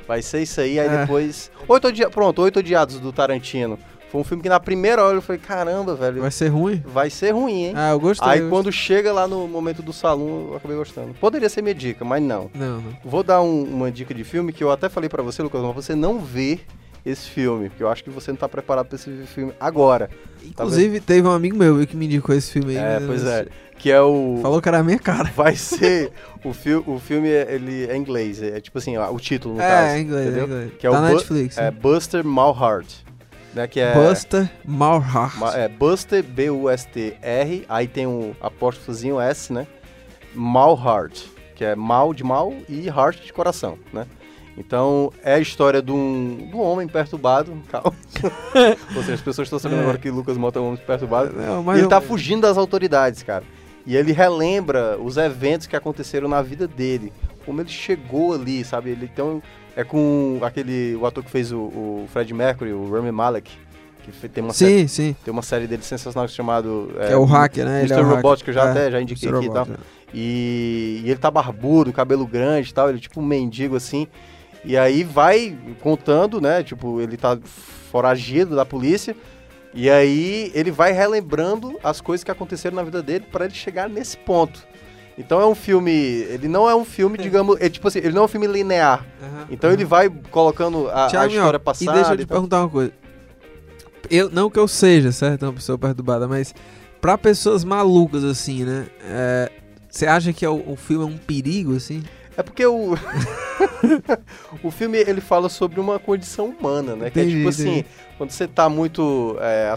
vai ser isso aí, aí é. depois. Oito odiados, pronto, Oito Odiados do Tarantino. Foi um filme que na primeira hora eu falei, caramba, velho. Vai ser ruim? Vai ser ruim, hein? Ah, eu gostei. Aí eu quando gostei. chega lá no momento do salão, eu acabei gostando. Poderia ser minha dica, mas não. Não, não. Vou dar um, uma dica de filme que eu até falei para você, Lucas, mas você não vê esse filme, porque eu acho que você não tá preparado para esse filme agora. Inclusive, tá teve um amigo meu que me indicou esse filme aí. É, né? pois é. Que é o. Falou que era a minha cara. *laughs* Vai ser. o, fi o filme ele é inglês. É tipo assim, o título no é, caso. É, inglês, entendeu? é inglês. Que é tá o Netflix. É Buster Malhart. Né, que é Buster Malhart. É, Buster, B-U-S-T-R, aí tem um apóstrofozinho S, né? Malhart, que é mal de mal e heart de coração, né? Então, é a história de um, de um homem perturbado. *laughs* Calma. *laughs* Ou seja, as pessoas estão sabendo é. agora que Lucas Mota é um homem perturbado. Não, e ele está fugindo das autoridades, cara. E ele relembra os eventos que aconteceram na vida dele. Como ele chegou ali, sabe? Ele tem é com aquele o ator que fez o, o Fred Mercury, o Rami Malek, que tem uma sim, série, sim. tem uma série dele sensacional chamado é, é o hacker, né? Mr. Ele é Robot que eu já é, até já indiquei Mr. aqui Robot, e tal. É. E, e, ele tá barbudo, cabelo grande, e tal, ele é tipo um mendigo assim. E aí vai contando, né? Tipo, ele tá foragido da polícia. E aí ele vai relembrando as coisas que aconteceram na vida dele para ele chegar nesse ponto. Então é um filme. Ele não é um filme, é. digamos. É, tipo assim, ele não é um filme linear. Uhum, então uhum. ele vai colocando a, a história passada. E deixa eu te perguntar uma coisa. Eu, não que eu seja, certo? Uma pessoa perturbada, mas para pessoas malucas, assim, né? É, você acha que é o, o filme é um perigo, assim? É porque o. *laughs* o filme ele fala sobre uma condição humana, né? Que é tipo assim, quando você tá muito é,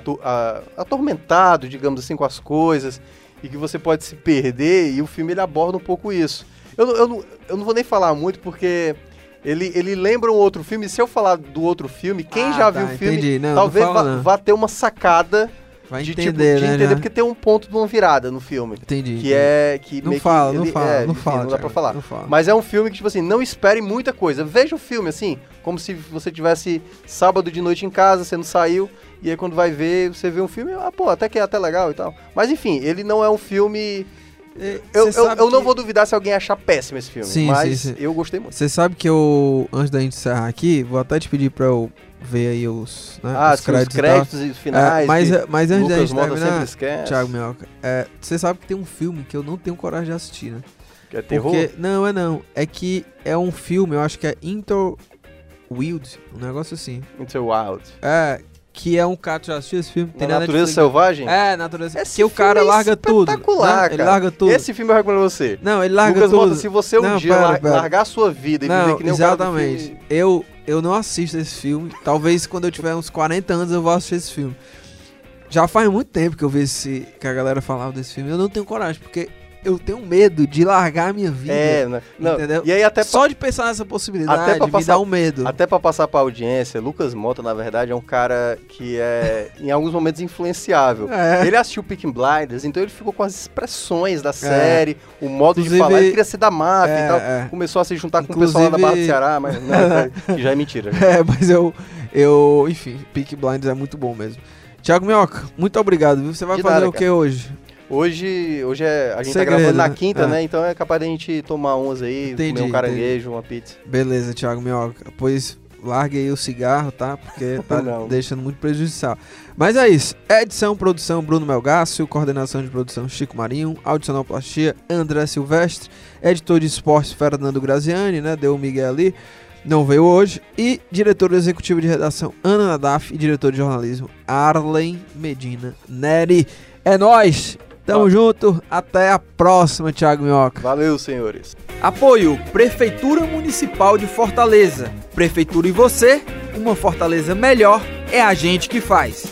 atormentado, digamos assim, com as coisas, e que você pode se perder, e o filme ele aborda um pouco isso. Eu, eu, eu, eu não vou nem falar muito porque. Ele, ele lembra um outro filme. Se eu falar do outro filme, quem ah, já tá, viu o filme, não, talvez não vá, vá, ter uma sacada Vai de, entender, tipo, de né, entender, porque tem um ponto de uma virada no filme. Entendi. Que é. Que não fala, que não ele, fala, é, não enfim, fala. Não dá pra falar. Não fala. Mas é um filme que, tipo assim, não espere muita coisa. Veja o filme, assim, como se você tivesse sábado de noite em casa, você não saiu, e aí quando vai ver, você vê um filme, ah, pô, até que é até legal e tal. Mas enfim, ele não é um filme. É, eu, eu, eu, não vou duvidar se alguém achar péssimo esse filme, sim, mas sim, sim. eu gostei muito. Você sabe que eu, antes da gente encerrar aqui, vou até te pedir pra eu ver aí os, né, ah, os créditos, os créditos e, finais. É, mas, mas antes da gente terminar, Thiago Minhoca, é, você sabe que tem um filme que eu não tenho coragem de assistir, né? Que é terror? Porque, não, é não. É que é um filme, eu acho que é Into Wild, um negócio assim. Into Wild. É, que é um cara, já assistiu esse filme? Tem na Natureza Selvagem? É, Natureza Esse que o cara é larga tudo. Espetacular, Ele larga tudo. Esse filme eu recomendo você. Não, ele larga Lucas tudo. Mota, se você um não, dia pera, pera. largar a sua vida e não, viver que nem exatamente. o cara. Eu, eu não assisto esse filme. Talvez quando eu tiver uns 40 anos eu vou assistir esse filme. Já faz muito tempo que eu vi esse, que a galera falava desse filme. Eu não tenho coragem, porque eu tenho medo de largar a minha vida. É, né? não, entendeu? E aí até Só de pensar nessa possibilidade até pra passar, me dá um medo. Até pra passar pra audiência, Lucas Mota, na verdade, é um cara que é, em alguns momentos, influenciável. É. Ele assistiu Picking Blinders, então ele ficou com as expressões da é. série, é. o modo Inclusive, de falar. Ele queria ser da máfia e tal. É. Começou a se juntar Inclusive, com o pessoal lá da Barra do Ceará, mas *laughs* não, já é mentira. É, mas eu, eu enfim, Picking Blinders é muito bom mesmo. Tiago Minhoca, muito obrigado. Viu? Você vai de fazer nada, o que hoje? Hoje, hoje é, a gente tá Segredo, tá gravando na quinta, né? né? Então é capaz da gente tomar uns aí, entendi, comer um caranguejo, entendi. uma pizza. Beleza, Thiago Minhoca. Pois largue aí o cigarro, tá? Porque *laughs* tá deixando muito prejudicial. Mas é isso. Edição, produção, Bruno Melgácio. Coordenação de produção, Chico Marinho. Audicionoplastia, André Silvestre. Editor de esportes, Fernando Graziani, né? Deu o Miguel ali. Não veio hoje. E diretor executivo de redação, Ana Nadaf. E diretor de jornalismo, Arlen Medina Neri. É nóis! Tamo junto, até a próxima, Thiago Minhoca. Valeu, senhores. Apoio Prefeitura Municipal de Fortaleza. Prefeitura e você, uma Fortaleza melhor é a gente que faz.